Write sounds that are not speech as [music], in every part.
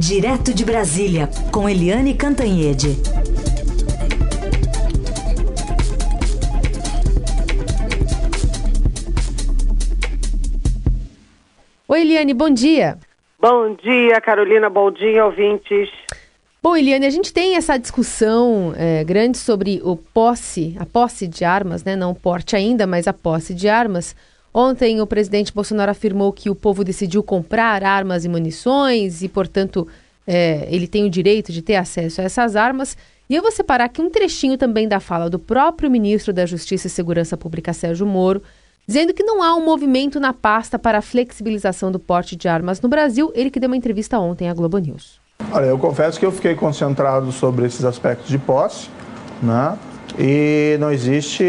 Direto de Brasília, com Eliane Cantanhede. Oi, Eliane, bom dia. Bom dia, Carolina, bom dia, ouvintes. Bom, Eliane, a gente tem essa discussão é, grande sobre o posse, a posse de armas, né? Não o porte ainda, mas a posse de armas. Ontem o presidente Bolsonaro afirmou que o povo decidiu comprar armas e munições e, portanto, é, ele tem o direito de ter acesso a essas armas. E eu vou separar aqui um trechinho também da fala do próprio ministro da Justiça e Segurança Pública, Sérgio Moro, dizendo que não há um movimento na pasta para a flexibilização do porte de armas no Brasil. Ele que deu uma entrevista ontem à Globo News. Olha, eu confesso que eu fiquei concentrado sobre esses aspectos de posse, né? E não existe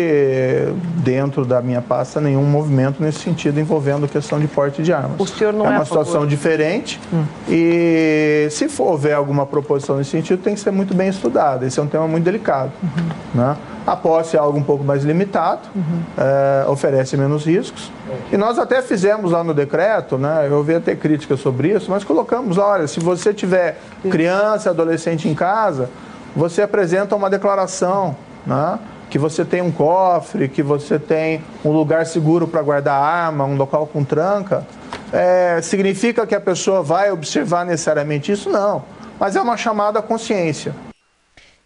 dentro da minha pasta nenhum movimento nesse sentido envolvendo a questão de porte de armas. O senhor não é, é uma situação diferente hum. e se for houver alguma proposição nesse sentido tem que ser muito bem estudada. Esse é um tema muito delicado. Uhum. Né? A posse é algo um pouco mais limitado, uhum. é, oferece menos riscos. E nós até fizemos lá no decreto, né? Eu ouvi até críticas sobre isso, mas colocamos, olha, se você tiver criança, adolescente em casa, você apresenta uma declaração né? que você tem um cofre, que você tem um lugar seguro para guardar arma, um local com tranca, é, significa que a pessoa vai observar necessariamente isso? Não. Mas é uma chamada à consciência.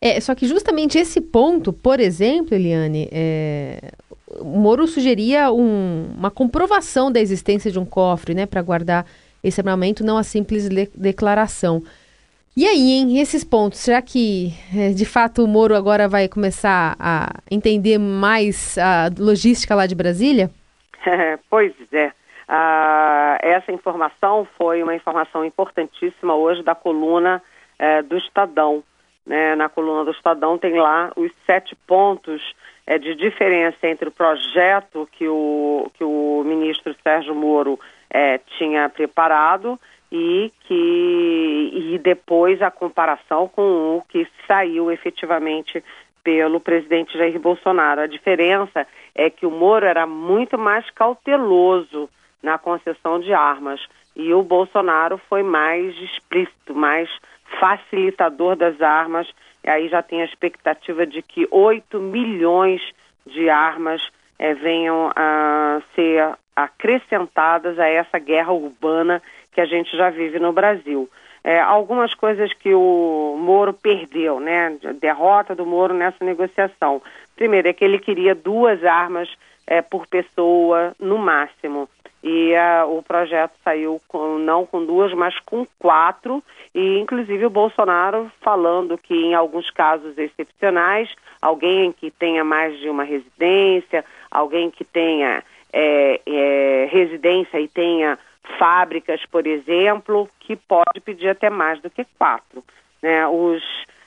É, só que justamente esse ponto, por exemplo, Eliane, é, Moro sugeria um, uma comprovação da existência de um cofre né, para guardar esse armamento, não a simples declaração. E aí, em esses pontos, será que é, de fato o Moro agora vai começar a entender mais a logística lá de Brasília? [laughs] pois é. Ah, essa informação foi uma informação importantíssima hoje da coluna é, do Estadão. Né? Na coluna do Estadão tem lá os sete pontos é, de diferença entre o projeto que o, que o ministro Sérgio Moro tinha preparado e que e depois a comparação com o que saiu efetivamente pelo presidente Jair Bolsonaro. A diferença é que o Moro era muito mais cauteloso na concessão de armas e o Bolsonaro foi mais explícito, mais facilitador das armas. E aí já tem a expectativa de que 8 milhões de armas é, venham a ser acrescentadas a essa guerra urbana que a gente já vive no Brasil. É, algumas coisas que o Moro perdeu, né? Derrota do Moro nessa negociação. Primeiro, é que ele queria duas armas é, por pessoa no máximo. E uh, o projeto saiu com, não com duas, mas com quatro. E, inclusive, o Bolsonaro falando que, em alguns casos excepcionais, alguém que tenha mais de uma residência, alguém que tenha é, é, residência e tenha fábricas, por exemplo, que pode pedir até mais do que quatro. Né? Os,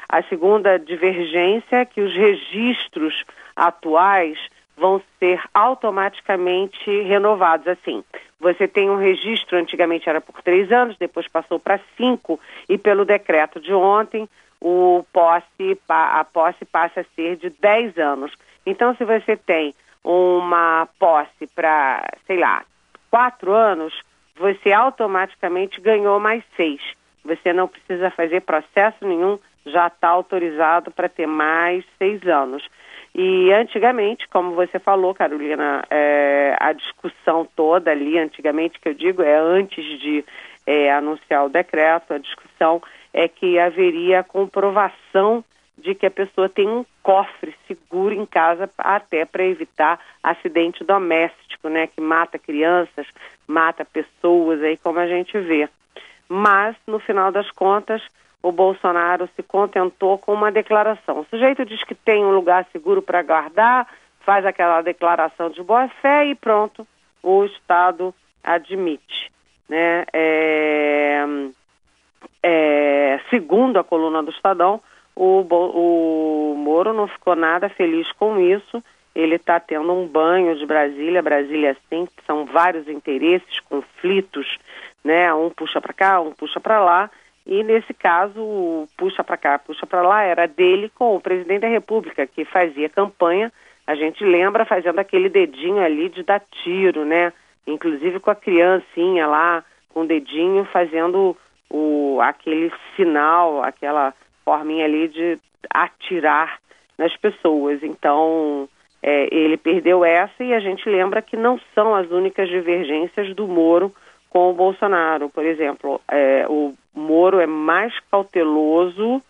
a segunda divergência é que os registros atuais vão ser automaticamente renovados. Assim, você tem um registro, antigamente era por três anos, depois passou para cinco, e pelo decreto de ontem, o posse, a posse passa a ser de dez anos. Então, se você tem uma posse para, sei lá, quatro anos, você automaticamente ganhou mais seis. Você não precisa fazer processo nenhum, já está autorizado para ter mais seis anos. E antigamente, como você falou, Carolina, é, a discussão toda ali, antigamente que eu digo, é antes de é, anunciar o decreto, a discussão é que haveria comprovação de que a pessoa tem um cofre seguro em casa até para evitar acidente doméstico, né, que mata crianças, mata pessoas aí como a gente vê. Mas no final das contas, o Bolsonaro se contentou com uma declaração. O sujeito diz que tem um lugar seguro para guardar, faz aquela declaração de boa fé e pronto, o Estado admite, né? É, é, segundo a coluna do Estadão, o, o Moro não ficou nada feliz com isso. Ele está tendo um banho de Brasília. Brasília, sim, são vários interesses, conflitos, né? Um puxa para cá, um puxa para lá. E nesse caso, o puxa para cá, puxa para lá era dele com o presidente da República, que fazia campanha. A gente lembra fazendo aquele dedinho ali de dar tiro, né? Inclusive com a criancinha lá, com o dedinho fazendo o, aquele sinal, aquela forminha ali de atirar nas pessoas. Então, é, ele perdeu essa e a gente lembra que não são as únicas divergências do Moro com o Bolsonaro. Por exemplo, é, o Moro é mais cauteloso,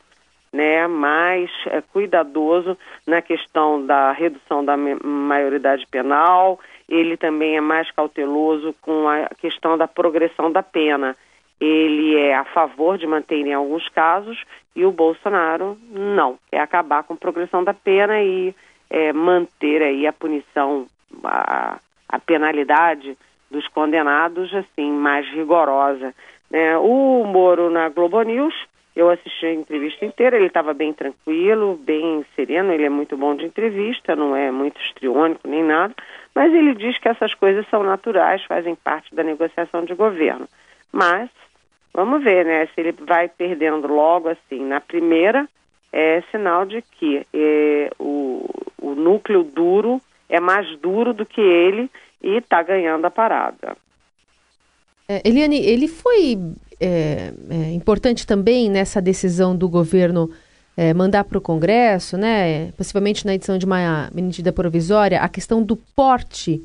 né, mais é, cuidadoso na questão da redução da maioridade penal. Ele também é mais cauteloso com a questão da progressão da pena. Ele é a favor de manter em alguns casos e o Bolsonaro não. É acabar com a progressão da pena e é, manter aí a punição, a, a penalidade dos condenados assim mais rigorosa. Né? O Moro na Globo News, eu assisti a entrevista inteira, ele estava bem tranquilo, bem sereno, ele é muito bom de entrevista, não é muito estriônico nem nada, mas ele diz que essas coisas são naturais, fazem parte da negociação de governo. Mas vamos ver, né, se ele vai perdendo logo assim na primeira, é sinal de que é, o, o núcleo duro é mais duro do que ele e está ganhando a parada. É, Eliane, ele foi é, é, importante também nessa decisão do governo é, mandar para o Congresso, né, possivelmente na edição de uma medida provisória, a questão do porte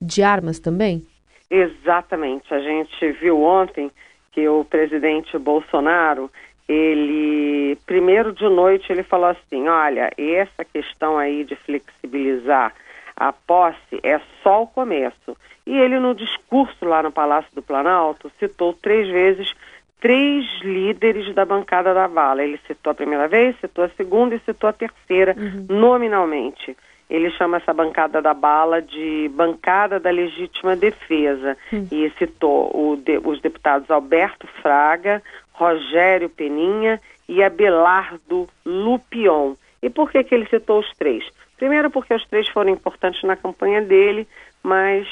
de armas também? Exatamente. A gente viu ontem que o presidente Bolsonaro, ele, primeiro de noite, ele falou assim, olha, essa questão aí de flexibilizar a posse é só o começo. E ele, no discurso lá no Palácio do Planalto, citou três vezes três líderes da bancada da bala. Ele citou a primeira vez, citou a segunda e citou a terceira, uhum. nominalmente. Ele chama essa bancada da bala de bancada da legítima defesa uhum. e citou de, os deputados Alberto Fraga, Rogério Peninha e Abelardo Lupion. E por que, que ele citou os três? Primeiro, porque os três foram importantes na campanha dele, mas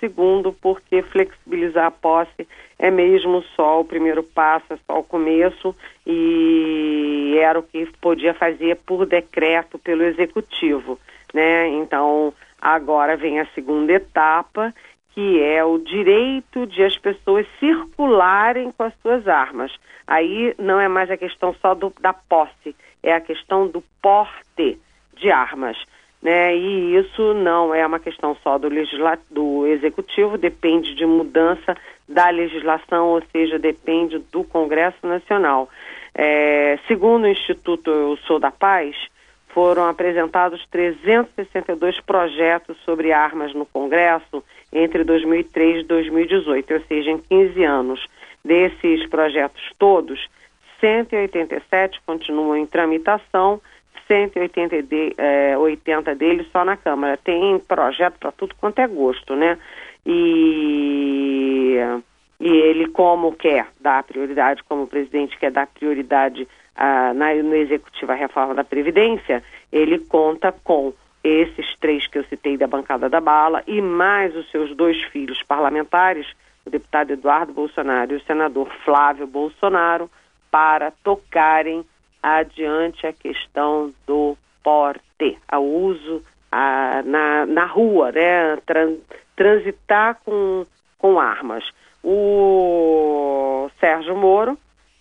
segundo, porque flexibilizar a posse é mesmo só o primeiro passo, é só o começo e era o que podia fazer por decreto pelo executivo, né? Então, agora vem a segunda etapa, que é o direito de as pessoas circularem com as suas armas. Aí não é mais a questão só do, da posse, é a questão do porte de armas. Né? E isso não é uma questão só do, do executivo, depende de mudança da legislação, ou seja, depende do Congresso Nacional. É, segundo o Instituto Eu Sou da Paz, foram apresentados 362 projetos sobre armas no Congresso entre 2003 e 2018, ou seja, em 15 anos. Desses projetos todos, 187 continuam em tramitação 180 de, é, 80 deles só na Câmara. Tem projeto para tudo quanto é gosto, né? E, e ele, como quer dar prioridade, como o presidente quer dar prioridade ah, na, no Executivo à reforma da Previdência, ele conta com esses três que eu citei da bancada da bala e mais os seus dois filhos parlamentares, o deputado Eduardo Bolsonaro e o senador Flávio Bolsonaro, para tocarem adiante a questão do porte, ao uso a, na, na rua, né? Tran, transitar com, com armas. O Sérgio Moro,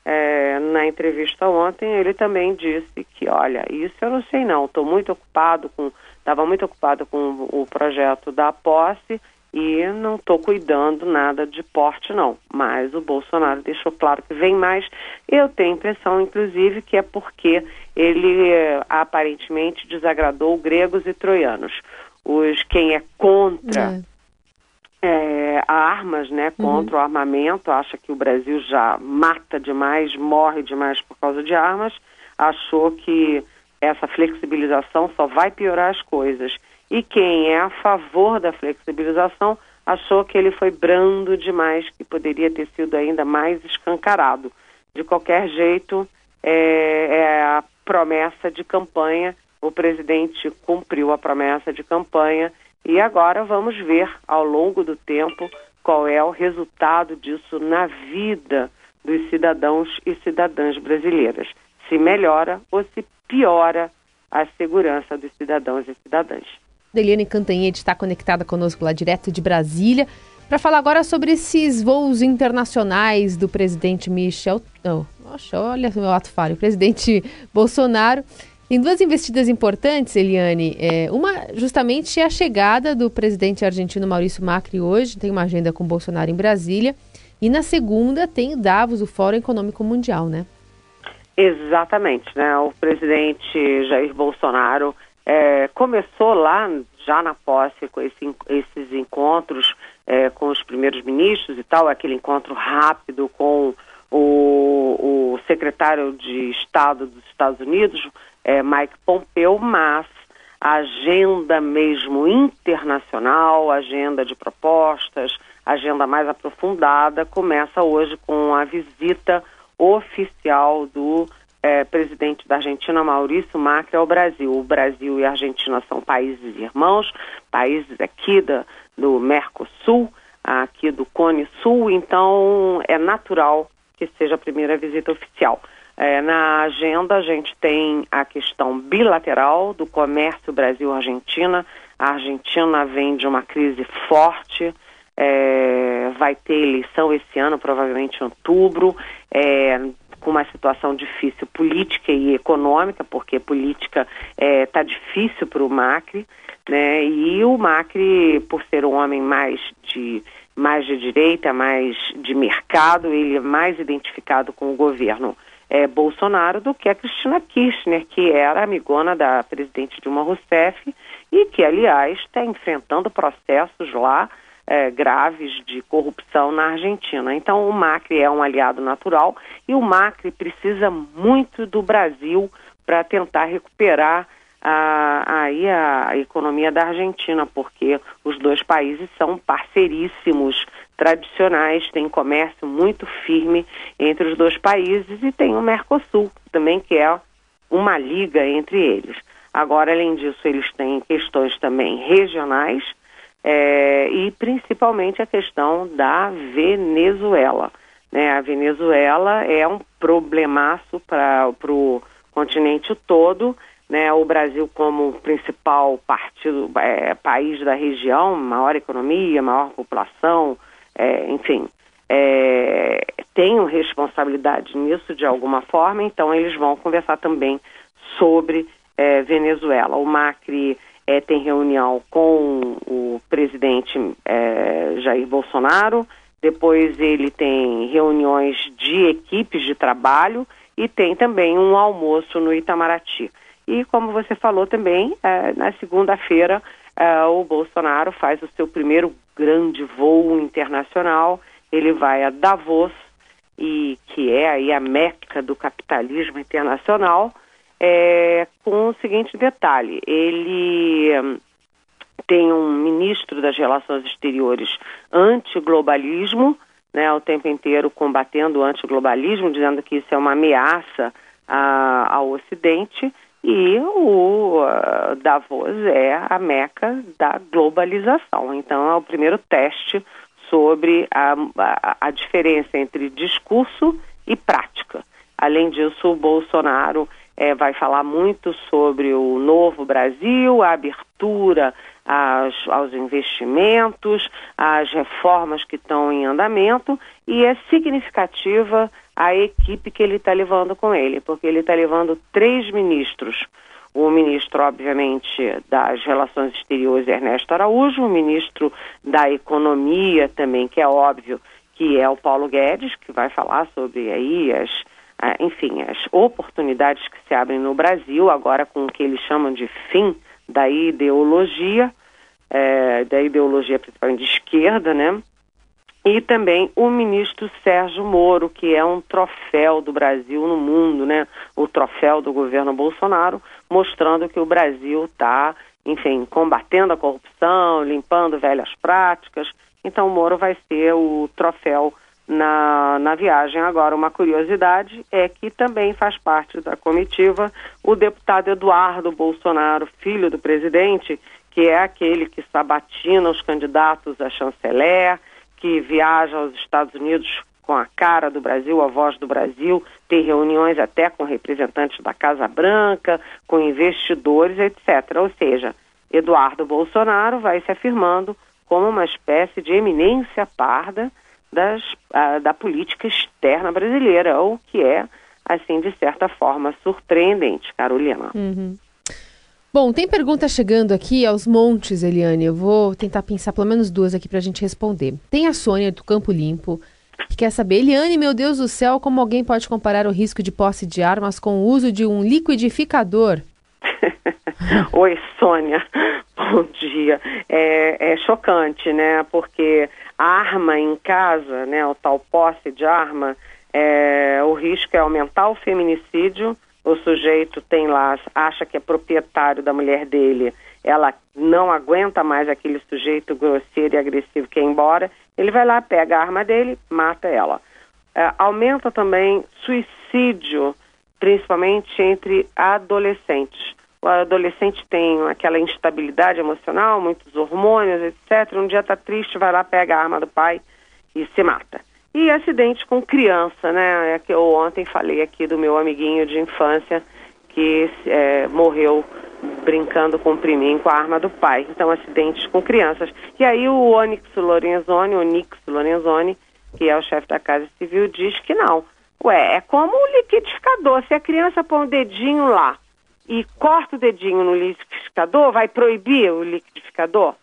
é, na entrevista ontem, ele também disse que, olha, isso eu não sei não, estou muito ocupado com, estava muito ocupado com o projeto da posse e não estou cuidando nada de porte, não. Mas o Bolsonaro deixou claro que vem mais. Eu tenho a impressão, inclusive, que é porque ele aparentemente desagradou gregos e troianos. Os quem é contra é. É, armas, né, uhum. contra uhum. o armamento, acha que o Brasil já mata demais, morre demais por causa de armas, achou que essa flexibilização só vai piorar as coisas e quem é a favor da flexibilização achou que ele foi brando demais, que poderia ter sido ainda mais escancarado. De qualquer jeito, é, é a promessa de campanha, o presidente cumpriu a promessa de campanha e agora vamos ver ao longo do tempo qual é o resultado disso na vida dos cidadãos e cidadãs brasileiras. Se melhora ou se piora a segurança dos cidadãos e cidadãs. Eliane Cantanhede está conectada conosco lá direto de Brasília. Para falar agora sobre esses voos internacionais do presidente Michel. Oxa, olha o meu ato falho. O presidente [laughs] Bolsonaro. Tem duas investidas importantes, Eliane. É, uma, justamente, é a chegada do presidente argentino Maurício Macri hoje. Tem uma agenda com Bolsonaro em Brasília. E na segunda tem Davos, o Fórum Econômico Mundial, né? Exatamente, né? O presidente Jair Bolsonaro é, começou lá já na posse com esse, esses encontros é, com os primeiros ministros e tal, aquele encontro rápido com o, o secretário de Estado dos Estados Unidos, é, Mike Pompeo, mas a agenda mesmo internacional, agenda de propostas, agenda mais aprofundada, começa hoje com a visita oficial do é, presidente da Argentina, Maurício Macri, ao Brasil. O Brasil e a Argentina são países irmãos, países aqui da, do Mercosul, aqui do Cone Sul, então é natural que seja a primeira visita oficial. É, na agenda, a gente tem a questão bilateral do comércio Brasil-Argentina. A Argentina vem de uma crise forte, é, vai ter eleição esse ano, provavelmente em outubro. É, com uma situação difícil política e econômica, porque política está é, difícil para o Macri, né? E o Macri, por ser um homem mais de mais de direita, mais de mercado, ele é mais identificado com o governo é, Bolsonaro do que a Cristina Kirchner, que era amigona da presidente Dilma Rousseff e que, aliás, está enfrentando processos lá é, graves de corrupção na Argentina. Então, o Macri é um aliado natural e o Macri precisa muito do Brasil para tentar recuperar aí a, a economia da Argentina, porque os dois países são parceiríssimos tradicionais, tem comércio muito firme entre os dois países e tem o Mercosul também, que é uma liga entre eles. Agora, além disso, eles têm questões também regionais, é, e principalmente a questão da Venezuela. Né? A Venezuela é um problemaço para o continente todo. Né? O Brasil, como principal partido, é, país da região, maior economia, maior população, é, enfim, é, tem responsabilidade nisso de alguma forma, então eles vão conversar também sobre é, Venezuela. O Macri é, tem reunião com o presidente é, Jair Bolsonaro, depois ele tem reuniões de equipes de trabalho e tem também um almoço no Itamaraty. E como você falou também, é, na segunda-feira é, o Bolsonaro faz o seu primeiro grande voo internacional, ele vai a Davos, e que é aí a meca do capitalismo internacional, é, com o seguinte detalhe: ele hum, tem um ministro das Relações Exteriores anti-globalismo, né, o tempo inteiro combatendo o antiglobalismo, dizendo que isso é uma ameaça a, ao Ocidente, e o uh, Davos é a meca da globalização. Então, é o primeiro teste sobre a, a, a diferença entre discurso e prática. Além disso, o Bolsonaro é, vai falar muito sobre o novo Brasil, a abertura às, aos investimentos, as reformas que estão em andamento e é significativa a equipe que ele está levando com ele, porque ele está levando três ministros. O ministro, obviamente, das Relações Exteriores, Ernesto Araújo, o ministro da Economia também, que é óbvio que é o Paulo Guedes, que vai falar sobre aí as ah, enfim, as oportunidades que se abrem no Brasil, agora com o que eles chamam de fim da ideologia, é, da ideologia principalmente de esquerda, né? E também o ministro Sérgio Moro, que é um troféu do Brasil no mundo, né? O troféu do governo Bolsonaro, mostrando que o Brasil está, enfim, combatendo a corrupção, limpando velhas práticas. Então, Moro vai ser o troféu na, na viagem. Agora, uma curiosidade é que também faz parte da comitiva o deputado Eduardo Bolsonaro, filho do presidente, que é aquele que sabatina os candidatos a chanceler, que viaja aos Estados Unidos com a cara do Brasil, a voz do Brasil, tem reuniões até com representantes da Casa Branca, com investidores, etc. Ou seja, Eduardo Bolsonaro vai se afirmando como uma espécie de eminência parda das, a, da política externa brasileira, o que é, assim, de certa forma, surpreendente, Carolina. Uhum. Bom, tem pergunta chegando aqui aos montes, Eliane. Eu vou tentar pensar pelo menos duas aqui para a gente responder. Tem a Sônia do Campo Limpo, que quer saber, Eliane, meu Deus do céu, como alguém pode comparar o risco de posse de armas com o uso de um liquidificador? [laughs] Oi, Sônia. [laughs] Bom dia. É, é, chocante, né? Porque arma em casa, né, o tal posse de arma, é, o risco é aumentar o feminicídio. O sujeito tem lá, acha que é proprietário da mulher dele, ela não aguenta mais aquele sujeito grosseiro e agressivo que é embora, ele vai lá, pega a arma dele, mata ela. É, aumenta também suicídio, principalmente entre adolescentes o adolescente tem aquela instabilidade emocional, muitos hormônios, etc. Um dia está triste, vai lá, pega a arma do pai e se mata. E acidente com criança, né? É que eu ontem falei aqui do meu amiguinho de infância que é, morreu brincando com o priminho com a arma do pai. Então, acidentes com crianças. E aí o Onyx Lorenzoni, Onyx Lorenzoni, que é o chefe da Casa Civil, diz que não. Ué, é como um liquidificador. Se a criança põe o dedinho lá e corta o dedinho no liquidificador, vai proibir o liquidificador?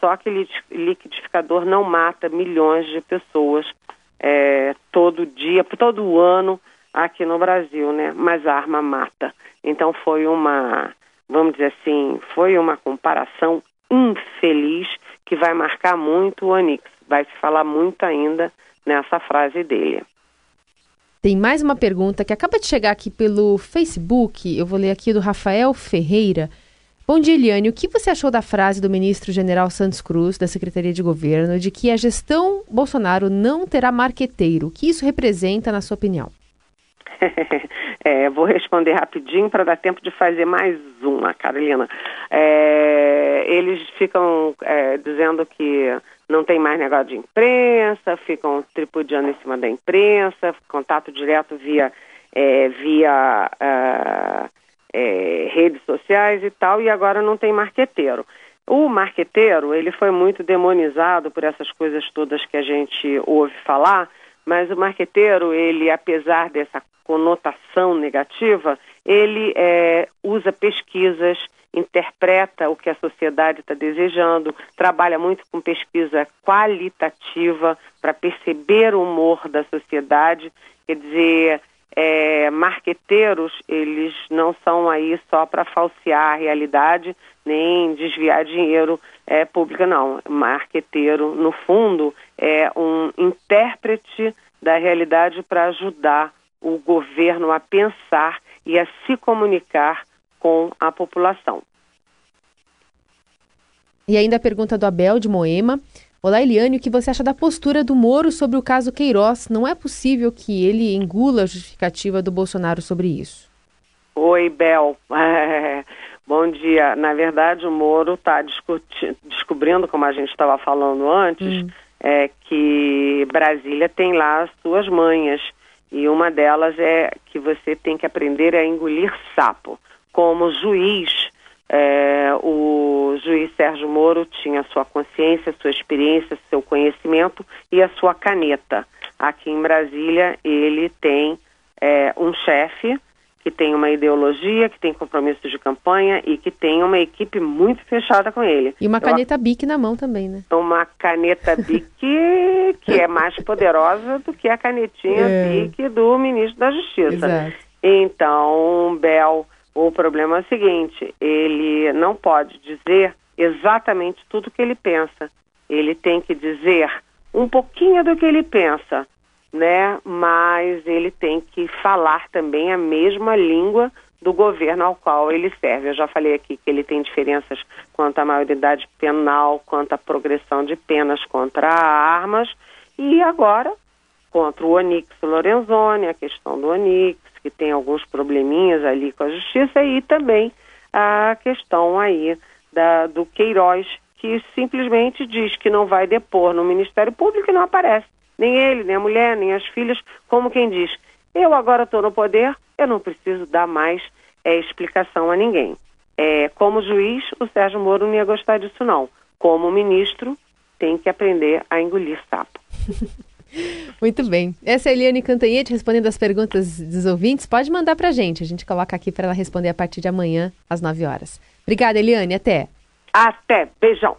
Só que liquidificador não mata milhões de pessoas é, todo dia, todo ano aqui no Brasil, né? Mas a arma mata. Então foi uma, vamos dizer assim, foi uma comparação infeliz que vai marcar muito o Onix. Vai se falar muito ainda nessa frase dele. Tem mais uma pergunta que acaba de chegar aqui pelo Facebook. Eu vou ler aqui do Rafael Ferreira. Bom dia, Eliane. O que você achou da frase do ministro general Santos Cruz, da Secretaria de Governo, de que a gestão Bolsonaro não terá marqueteiro? O que isso representa, na sua opinião? [laughs] é, vou responder rapidinho para dar tempo de fazer mais uma, Carolina. É, eles ficam é, dizendo que não tem mais negócio de imprensa, ficam tripudiando em cima da imprensa, contato direto via, é, via uh, é, redes sociais e tal, e agora não tem marqueteiro. O marqueteiro, ele foi muito demonizado por essas coisas todas que a gente ouve falar, mas o marqueteiro, ele, apesar dessa conotação negativa, ele é, usa pesquisas, interpreta o que a sociedade está desejando, trabalha muito com pesquisa qualitativa para perceber o humor da sociedade, quer dizer, é, marqueteiros, eles não são aí só para falsear a realidade, nem desviar dinheiro é, público, não. Marqueteiro, no fundo, é um intérprete da realidade para ajudar o governo a pensar e a se comunicar com a população. E ainda a pergunta do Abel de Moema. Olá, Eliane, o que você acha da postura do Moro sobre o caso Queiroz? Não é possível que ele engula a justificativa do Bolsonaro sobre isso. Oi, Bel. É, [laughs] bom dia. Na verdade, o Moro está descobrindo, como a gente estava falando antes, hum. é, que Brasília tem lá as suas manhas. E uma delas é que você tem que aprender a engolir sapo como juiz, é, o juiz Sérgio Moro tinha sua consciência, sua experiência, seu conhecimento e a sua caneta. Aqui em Brasília, ele tem é, um chefe que tem uma ideologia, que tem compromissos de campanha e que tem uma equipe muito fechada com ele. E uma caneta Eu, BIC na mão também, né? Uma caneta BIC [laughs] que é mais poderosa do que a canetinha é. BIC do ministro da Justiça. Exato. Então, Bel o problema é o seguinte: ele não pode dizer exatamente tudo o que ele pensa. Ele tem que dizer um pouquinho do que ele pensa, né? Mas ele tem que falar também a mesma língua do governo ao qual ele serve. Eu já falei aqui que ele tem diferenças quanto à maioridade penal, quanto à progressão de penas contra armas e agora contra o Onix Lorenzoni, a questão do Onix, que tem alguns probleminhas ali com a justiça, e também a questão aí da, do Queiroz, que simplesmente diz que não vai depor no Ministério Público e não aparece. Nem ele, nem a mulher, nem as filhas, como quem diz, eu agora estou no poder, eu não preciso dar mais é, explicação a ninguém. É, como juiz, o Sérgio Moro não ia gostar disso não. Como ministro, tem que aprender a engolir sapo. [laughs] Muito bem. Essa é a Eliane Cantanhete respondendo as perguntas dos ouvintes. Pode mandar para a gente. A gente coloca aqui para ela responder a partir de amanhã, às 9 horas. Obrigada, Eliane. Até. Até. Beijão.